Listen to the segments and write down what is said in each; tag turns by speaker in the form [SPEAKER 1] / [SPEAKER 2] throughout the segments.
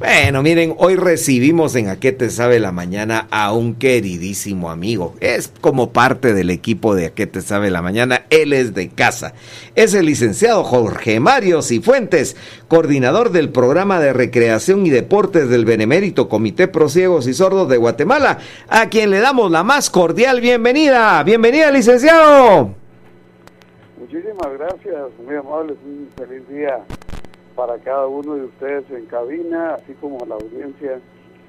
[SPEAKER 1] Bueno, miren, hoy recibimos en A qué te sabe la mañana a un queridísimo amigo. Es como parte del equipo de A qué te sabe la mañana. Él es de casa. Es el licenciado Jorge Mario Cifuentes, coordinador del programa de recreación y deportes del Benemérito Comité Pro Ciegos y Sordos de Guatemala, a quien le damos la más cordial bienvenida. Bienvenida, licenciado.
[SPEAKER 2] Muchísimas gracias, muy amables, un feliz día para cada uno de ustedes en cabina, así como la audiencia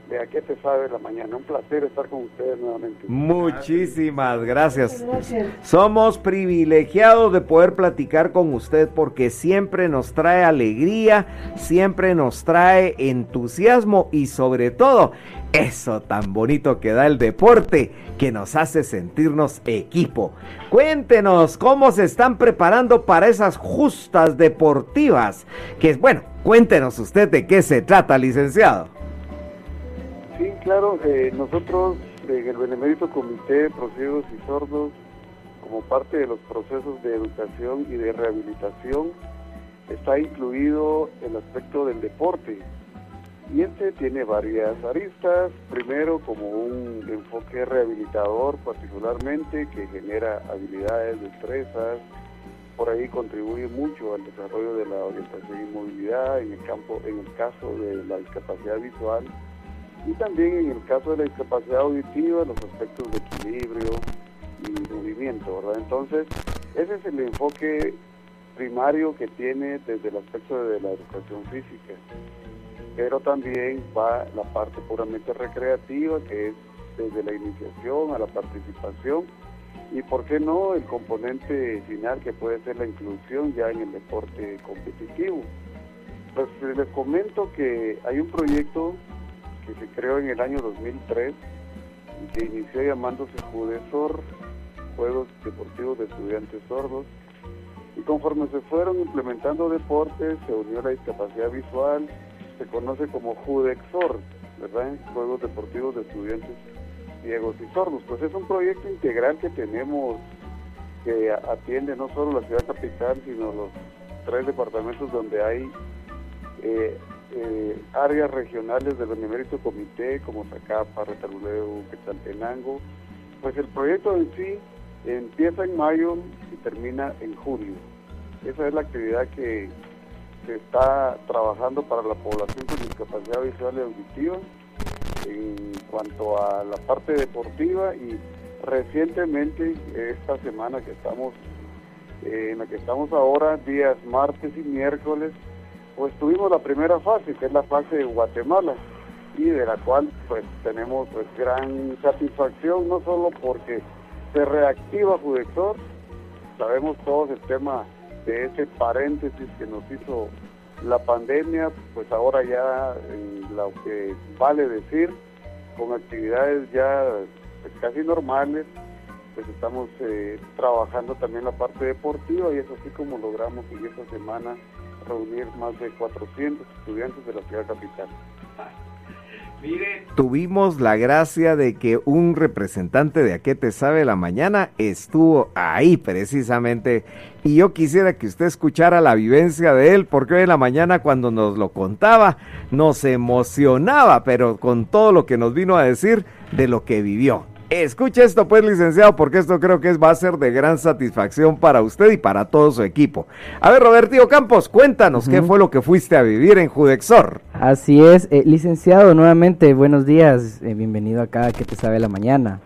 [SPEAKER 2] de A qué te sabe la mañana. Un placer estar con ustedes nuevamente.
[SPEAKER 1] Muchísimas gracias. Somos privilegiados de poder platicar con usted porque siempre nos trae alegría, siempre nos trae entusiasmo y sobre todo eso tan bonito que da el deporte que nos hace sentirnos equipo. Cuéntenos cómo se están preparando para esas justas deportivas. Que bueno, cuéntenos usted de qué se trata, licenciado.
[SPEAKER 2] Sí, claro, eh, nosotros en el Benemérito Comité de Procesos y Sordos, como parte de los procesos de educación y de rehabilitación, está incluido el aspecto del deporte y este tiene varias aristas, primero como un enfoque rehabilitador particularmente que genera habilidades, destrezas, por ahí contribuye mucho al desarrollo de la orientación y movilidad en el campo, en el caso de la discapacidad visual. Y también en el caso de la discapacidad auditiva, los aspectos de equilibrio y movimiento, ¿verdad? Entonces, ese es el enfoque primario que tiene desde el aspecto de la educación física pero también va la parte puramente recreativa, que es desde la iniciación a la participación, y por qué no el componente final que puede ser la inclusión ya en el deporte competitivo. Pues les comento que hay un proyecto que se creó en el año 2003 y que inició llamándose JUDESOR, Juegos Deportivos de Estudiantes Sordos, y conforme se fueron implementando deportes, se unió la discapacidad visual, se conoce como Judexor, ¿verdad? Juegos Deportivos de Estudiantes Ciegos y Sordos. Pues es un proyecto integral que tenemos que atiende no solo la ciudad capital, sino los tres departamentos donde hay eh, eh, áreas regionales del Benemérito Comité, como Zacapa, Retaluleo, Quetzaltenango. Pues el proyecto en sí empieza en mayo y termina en junio. Esa es la actividad que se está trabajando para la población con discapacidad visual y auditiva en cuanto a la parte deportiva y recientemente esta semana que estamos eh, en la que estamos ahora días martes y miércoles pues tuvimos la primera fase que es la fase de Guatemala y de la cual pues tenemos pues gran satisfacción no solo porque se reactiva Judexor sabemos todos el tema de ese paréntesis que nos hizo la pandemia, pues ahora ya en lo que vale decir, con actividades ya pues, casi normales, pues estamos eh, trabajando también la parte deportiva y es así como logramos en esta semana reunir más de 400 estudiantes de la ciudad capital.
[SPEAKER 1] Tuvimos la gracia de que un representante de A qué te sabe la mañana estuvo ahí precisamente y yo quisiera que usted escuchara la vivencia de él porque hoy en la mañana cuando nos lo contaba nos emocionaba pero con todo lo que nos vino a decir de lo que vivió. Escuche esto pues, licenciado, porque esto creo que es, va a ser de gran satisfacción para usted y para todo su equipo. A ver, Roberto Campos, cuéntanos qué fue lo que fuiste a vivir en Judexor.
[SPEAKER 3] Así es, eh, licenciado, nuevamente, buenos días, eh, bienvenido acá, que te sabe la mañana.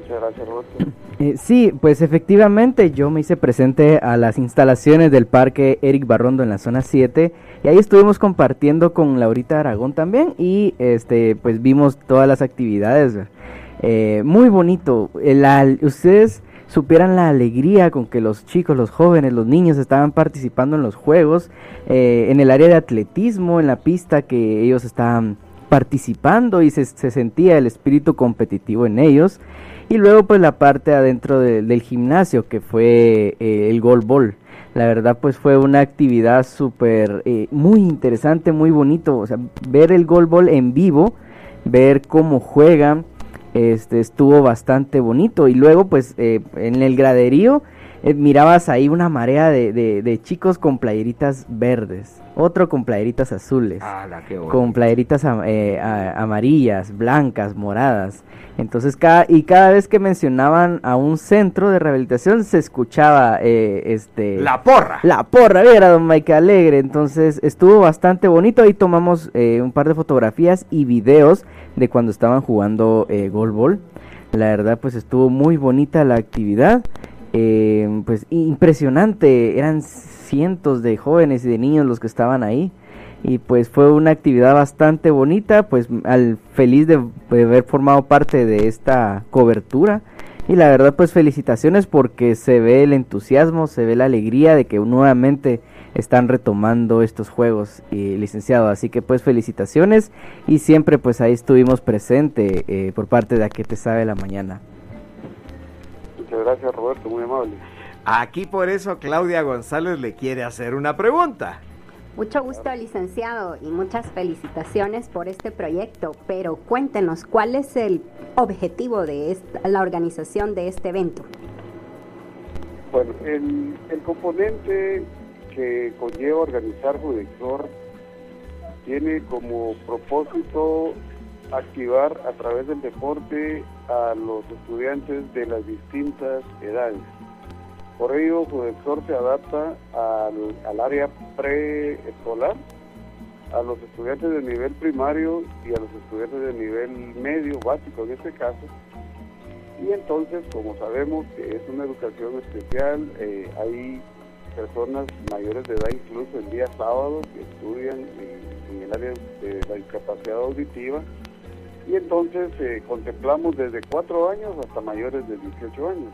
[SPEAKER 2] Muchas gracias, Roberto.
[SPEAKER 3] Eh, sí, pues efectivamente yo me hice presente a las instalaciones del Parque Eric Barrondo en la zona 7 y ahí estuvimos compartiendo con Laurita Aragón también y este pues vimos todas las actividades. Eh, muy bonito. ustedes supieran la alegría con que los chicos, los jóvenes, los niños estaban participando en los juegos, eh, en el área de atletismo, en la pista que ellos estaban participando y se, sentía el espíritu competitivo en ellos. Y luego pues la parte adentro del gimnasio que fue eh, el goalball. La verdad pues fue una actividad súper, muy interesante, muy bonito. O sea, ver el goalball en vivo, ver cómo juegan este estuvo bastante bonito y luego pues eh, en el graderío eh, mirabas ahí una marea de, de, chicos con playeritas verdes, otro con playeritas azules, con playeritas eh, amarillas, blancas, moradas. Entonces, cada, y cada vez que mencionaban a un centro de rehabilitación, se escuchaba eh, este...
[SPEAKER 1] La porra.
[SPEAKER 3] La porra, era don Mike Alegre. Entonces, estuvo bastante bonito. Ahí tomamos eh, un par de fotografías y videos de cuando estaban jugando eh, Ball. La verdad, pues estuvo muy bonita la actividad. Eh, pues impresionante. Eran cientos de jóvenes y de niños los que estaban ahí y pues fue una actividad bastante bonita, pues al feliz de, haber formado parte de esta cobertura y la verdad pues felicitaciones porque se ve el entusiasmo, se ve la alegría de que nuevamente están retomando estos juegos, y licenciado. Así que pues felicitaciones y siempre pues ahí estuvimos presente eh, por parte de A que te sabe la mañana.
[SPEAKER 2] Muchas gracias Roberto, muy amable.
[SPEAKER 1] Aquí por eso Claudia González le quiere hacer una pregunta.
[SPEAKER 4] Mucho gusto, licenciado, y muchas felicitaciones por este proyecto. Pero cuéntenos, ¿cuál es el objetivo de la organización de este evento?
[SPEAKER 2] Bueno, el, componente que conlleva organizar Judexor tiene como propósito activar a través del deporte a los estudiantes de las distintas edades. Por ello, Judexor se adapta al, área preescolar, a los estudiantes de nivel primario y a los estudiantes de nivel medio, básico en este caso. Y entonces, como sabemos que es una educación especial, eh, hay personas mayores de edad, incluso el día sábado, que estudian en, el área de la discapacidad auditiva. Y entonces eh, contemplamos desde cuatro años hasta mayores de 18 años.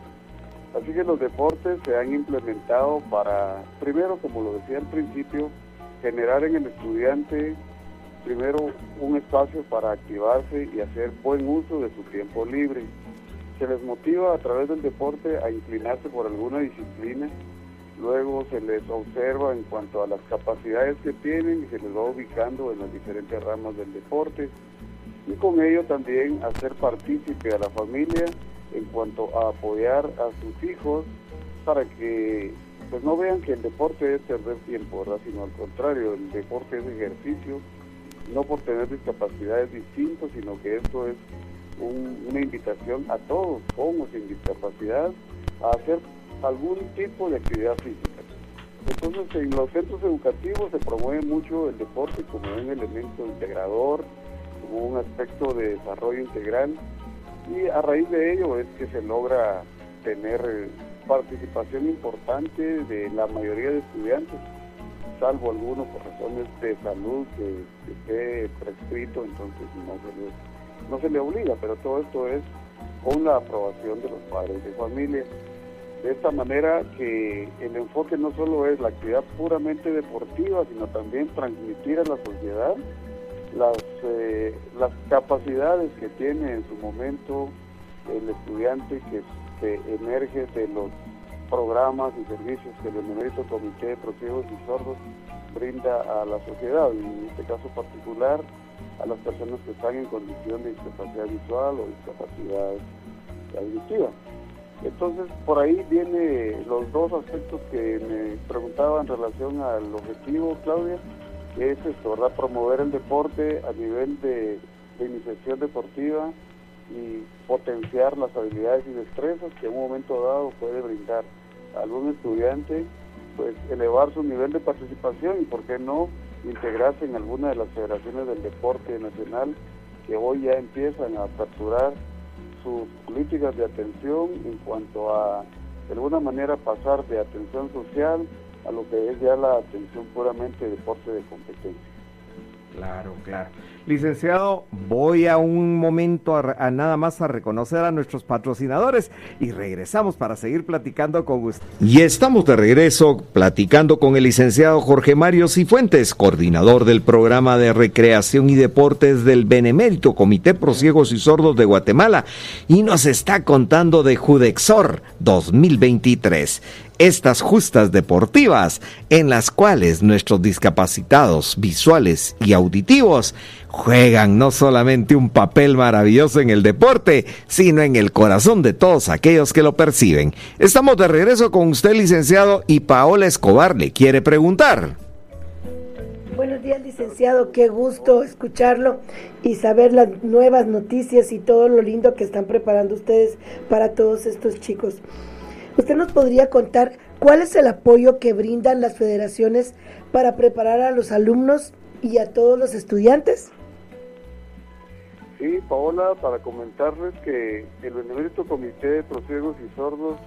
[SPEAKER 2] Así que los deportes se han implementado para, primero, como lo decía al principio, generar en el estudiante, primero, un espacio para activarse y hacer buen uso de su tiempo libre. Se les motiva a través del deporte a inclinarse por alguna disciplina, luego se les observa en cuanto a las capacidades que tienen y se les va ubicando en las diferentes ramas del deporte y con ello también hacer partícipe a la familia en cuanto a apoyar a sus hijos para que pues no vean que el deporte es perder tiempo, sino al contrario, el deporte es ejercicio, no por tener discapacidades distintas, sino que esto es una invitación a todos, con sin discapacidad, a hacer algún tipo de actividad física. Entonces, en los centros educativos se promueve mucho el deporte como un elemento integrador, un aspecto de desarrollo integral y a raíz de ello es que se logra tener participación importante de la mayoría de estudiantes, salvo algunos por razones de salud que, esté prescrito, entonces no se, le, no se le obliga, pero todo esto es con la aprobación de los padres de familia. De esta manera que el enfoque no solo es la actividad puramente deportiva, sino también transmitir a la sociedad las, eh, las capacidades que tiene en su momento el estudiante que, emerge de los programas y servicios que el Benemérito Comité de Propios y Sordos brinda a la sociedad, y en este caso particular a las personas que están en condición de discapacidad visual o discapacidad auditiva. Entonces, por ahí vienen los dos aspectos que me preguntaba en relación al objetivo, Claudia es esto, ¿verdad? Promover el deporte a nivel de, iniciación deportiva y potenciar las habilidades y destrezas que en un momento dado puede brindar a algún estudiante, pues elevar su nivel de participación y, ¿por qué no?, integrarse en alguna de las federaciones del deporte nacional que hoy ya empiezan a aperturar sus políticas de atención en cuanto a, de alguna manera, pasar de atención social a lo que es ya la atención puramente deporte de competencia.
[SPEAKER 1] Claro, claro. Licenciado, voy a un momento a, nada más a reconocer a nuestros patrocinadores y regresamos para seguir platicando con usted. Y estamos de regreso platicando con el licenciado Jorge Mario Cifuentes, coordinador del programa de recreación y deportes del Benemérito Comité Pro Ciegos y Sordos de Guatemala y nos está contando de Judexor 2023 estas justas deportivas en las cuales nuestros discapacitados visuales y auditivos juegan no solamente un papel maravilloso en el deporte, sino en el corazón de todos aquellos que lo perciben. Estamos de regreso con usted, licenciado, y Paola Escobar le quiere preguntar.
[SPEAKER 5] Buenos días, licenciado. Qué gusto escucharlo y saber las nuevas noticias y todo lo lindo que están preparando ustedes para todos estos chicos. ¿Usted nos podría contar cuál es el apoyo que brindan las federaciones para preparar a los alumnos y a todos los estudiantes?
[SPEAKER 2] Sí, Paola, para comentarles que el Benemérito Comité de Prosiegos y Sordos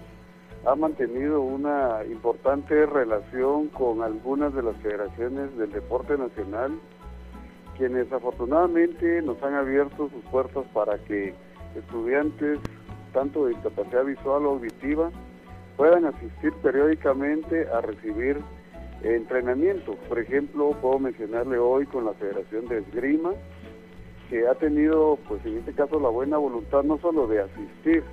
[SPEAKER 2] ha mantenido una importante relación con algunas de las federaciones del deporte nacional, quienes afortunadamente nos han abierto sus puertas para que estudiantes tanto de discapacidad visual o auditiva puedan asistir periódicamente a recibir entrenamiento. Por ejemplo, puedo mencionarle hoy con la Federación de Esgrima, que ha tenido, pues en este caso, la buena voluntad no solo de asistir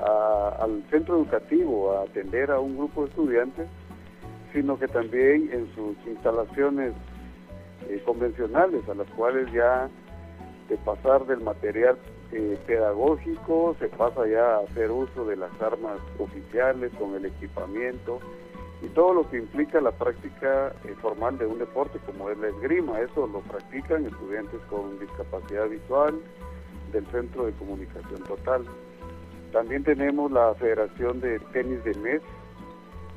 [SPEAKER 2] al centro educativo a atender a un grupo de estudiantes, sino que también en sus instalaciones eh, convencionales, a las cuales ya de pasar del material eh, pedagógico, se pasa ya a hacer uso de las armas oficiales con el equipamiento y todo lo que implica la práctica eh, formal de un deporte como es la esgrima. Eso lo practican estudiantes con discapacidad visual del Centro de Comunicación Total. También tenemos la Federación de Tenis de MES,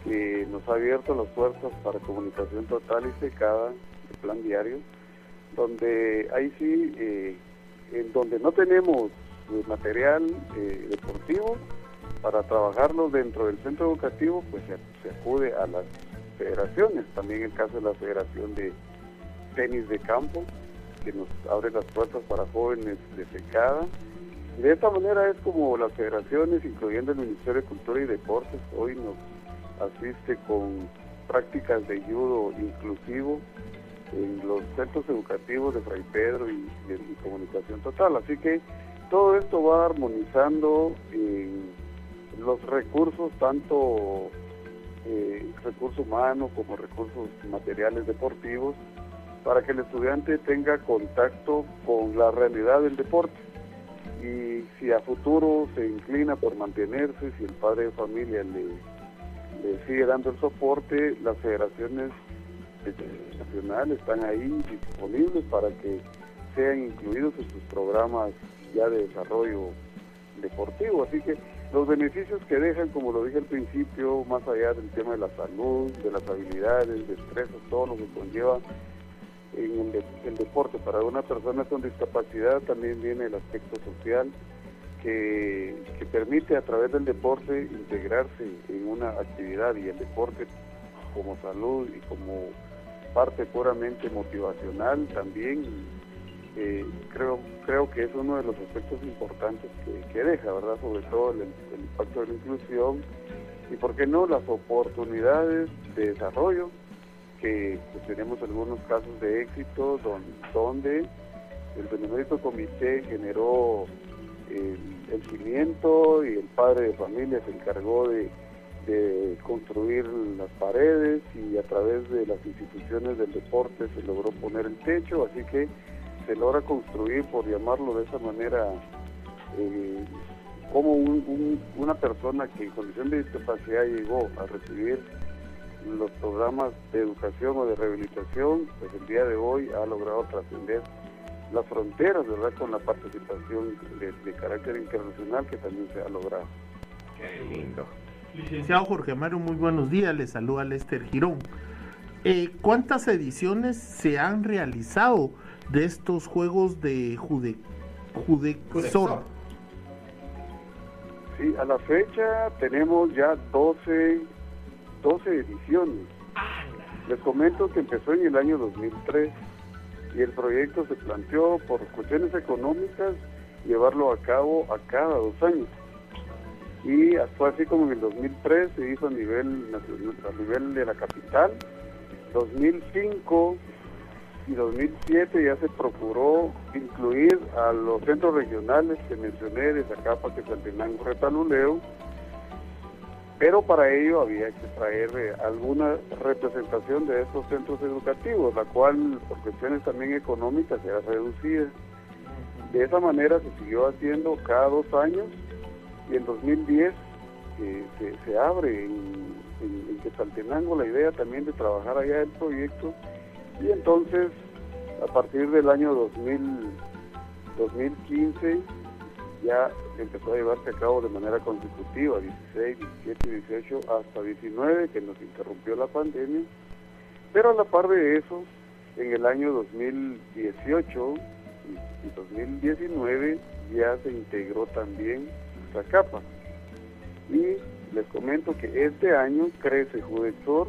[SPEAKER 2] que nos ha abierto las puertas para comunicación total y secada, de plan diario, donde ahí sí eh, en donde no tenemos eh, material eh, deportivo para trabajarlo dentro del centro educativo, pues se, acude a las federaciones, también el caso de la Federación de Tenis de Campo, que nos abre las puertas para jóvenes de secada. De esta manera es como las federaciones, incluyendo el Ministerio de Cultura y Deportes, hoy nos asiste con prácticas de judo inclusivo en los centros educativos de Fray Pedro y, de Comunicación Total. Así que todo esto va armonizando los recursos, tanto eh, recursos humanos como recursos materiales deportivos, para que el estudiante tenga contacto con la realidad del deporte. Y si a futuro se inclina por mantenerse, si el padre de familia le sigue dando el soporte, las federaciones nacional están ahí disponibles para que sean incluidos en sus programas ya de desarrollo deportivo. Así que los beneficios que dejan, como lo dije al principio, más allá del tema de la salud, de las habilidades, destrezas, todo lo que conlleva en el, deporte para una persona con discapacidad, también viene el aspecto social que, que permite a través del deporte integrarse en una actividad y el deporte como salud y como parte puramente motivacional también eh, creo creo que es uno de los aspectos importantes que, deja verdad sobre todo el, impacto de la inclusión y por qué no las oportunidades de desarrollo que tenemos algunos casos de éxito donde, el Benemérito Comité generó el, el cimiento y el padre de familia se encargó de de construir las paredes y a través de las instituciones del deporte se logró poner el techo, así que se logra construir, por llamarlo de esa manera, eh, como una persona que en condición de discapacidad llegó a recibir los programas de educación o de rehabilitación, pues el día de hoy ha logrado trascender las fronteras, ¿verdad?, con la participación de, de carácter internacional que también se ha logrado.
[SPEAKER 6] Qué lindo. Licenciado Jorge Mario, muy buenos días. Le saluda Lester Girón. Eh, ¿Cuántas ediciones se han realizado de estos juegos de Jude, Judexor?
[SPEAKER 2] Sí, a la fecha tenemos ya 12, 12 ediciones. Les comento que empezó en el año 2003 y el proyecto se planteó por cuestiones económicas llevarlo a cabo a cada dos años y fue así como en el 2003 se hizo a nivel a nivel de la capital. 2005 y 2007 ya se procuró incluir a los centros regionales que mencioné de Zacapa, Quetzaltenango, Retaluleo pero para ello había que traer eh, alguna representación de estos centros educativos, la cual por cuestiones también económicas era reducida. De esa manera se siguió haciendo cada dos años y en 2010 eh, se, abre en, en, la idea también de trabajar allá el proyecto y entonces a partir del año 2000, 2015 ya empezó a llevarse a cabo de manera consecutiva, 16, 17, 18 hasta 19, que nos interrumpió la pandemia. Pero a la par de eso, en el año 2018 y 2019 ya se integró también capa Y les comento que este año crece Judexor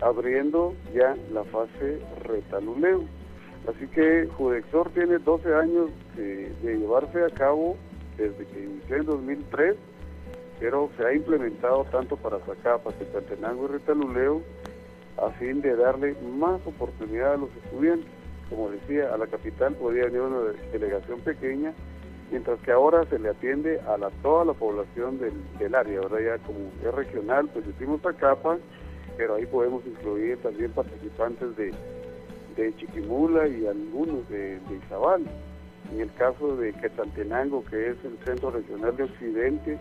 [SPEAKER 2] abriendo ya la fase retaluleo. Así que Judexor tiene 12 años de llevarse a cabo desde que inició en 2003, pero se ha implementado tanto para Zacapa, Tecatenango y Retaluleo a fin de darle más oportunidad a los estudiantes. Como decía, a la capital podía venir una delegación pequeña, mientras que ahora se le atiende a toda la población del, área, ¿verdad? Ya como es regional, pues decimos Zacapa, pero ahí podemos incluir también participantes de, Chiquimula y algunos de, de Izabal. En el caso de Quetzaltenango, que es el Centro Regional de Occidente,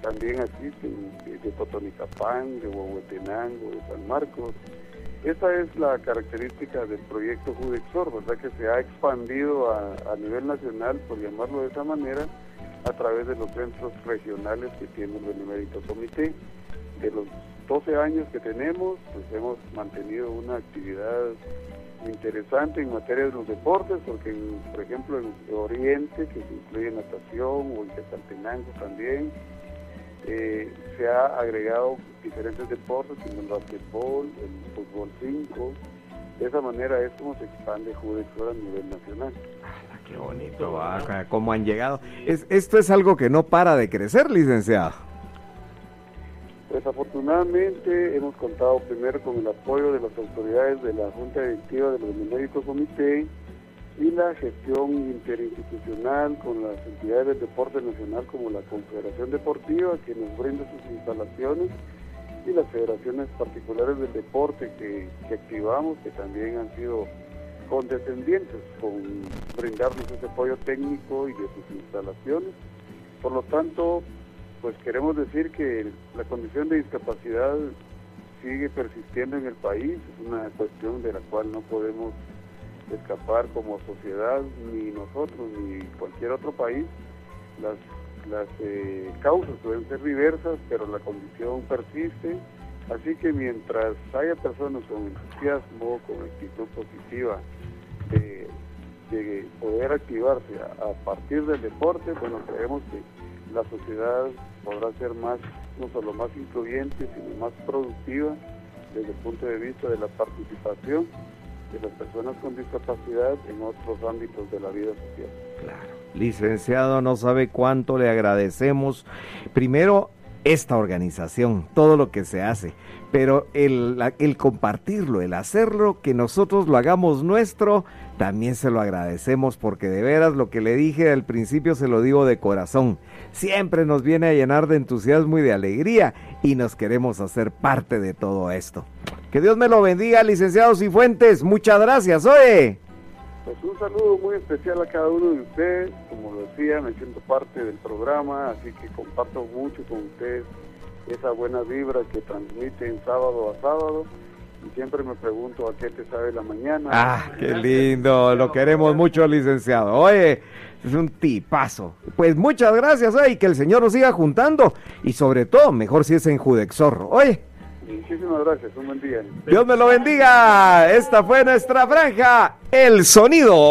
[SPEAKER 2] también asisten de, de Totonicapán, de Huehuetenango, de San Marcos. Esa es la característica del proyecto Judexor, ¿verdad? Que se ha expandido a, nivel nacional, por llamarlo de esa manera, a través de los centros regionales que tiene el Benemérito Comité. De los 12 años que tenemos, pues hemos mantenido una actividad interesante en materia de los deportes, porque por ejemplo en Oriente, que incluye natación, o en Quetzaltenango también, eh, se ha agregado diferentes deportes como el basquetbol, el fútbol 5. De esa manera es como se expande Judexor a nivel nacional.
[SPEAKER 1] Ah, qué bonito, va, cómo han llegado. Es, esto es algo que no para de crecer, licenciado.
[SPEAKER 2] Desafortunadamente hemos contado primero con el apoyo de las autoridades de la Junta Directiva del Benemérito Comité y la gestión interinstitucional con las entidades del deporte nacional como la Confederación Deportiva que nos brinda sus instalaciones y las federaciones particulares del deporte que, que activamos que también han sido condescendientes con brindarnos ese apoyo técnico y de sus instalaciones. Por lo tanto, pues queremos decir que la condición de discapacidad sigue persistiendo en el país, es una cuestión de la cual no podemos escapar como sociedad, ni nosotros, ni cualquier otro país. Las, eh, causas pueden ser diversas, pero la condición persiste. Así que mientras haya personas con entusiasmo, con actitud positiva, de, poder activarse a, a partir del deporte, bueno, creemos que la sociedad podrá ser más, no solo más incluyente, sino más productiva desde el punto de vista de la participación de las personas con discapacidad en otros ámbitos de la vida social.
[SPEAKER 1] Claro. Licenciado, no sabe cuánto le agradecemos. Primero, esta organización, todo lo que se hace, pero el, el, compartirlo, el hacerlo, que nosotros lo hagamos nuestro, también se lo agradecemos porque de veras lo que le dije al principio se lo digo de corazón, siempre nos viene a llenar de entusiasmo y de alegría y nos queremos hacer parte de todo esto. Que Dios me lo bendiga, licenciados y fuentes, muchas gracias, oye.
[SPEAKER 2] Pues un saludo muy especial a cada uno de ustedes. Como lo decía, me siento parte del programa, así que comparto mucho con ustedes esa buena vibra que transmiten sábado a sábado. Y siempre me pregunto a qué te sabe la mañana.
[SPEAKER 1] Ah, qué lindo. Lo queremos mucho, licenciado. Oye, es un tipazo. Pues muchas gracias, y que el Señor nos siga juntando. Y sobre todo, mejor si es en Judexorro. Oye.
[SPEAKER 2] Muchísimas gracias, un buen día.
[SPEAKER 1] Dios me lo bendiga. Esta fue nuestra franja, El Sonido.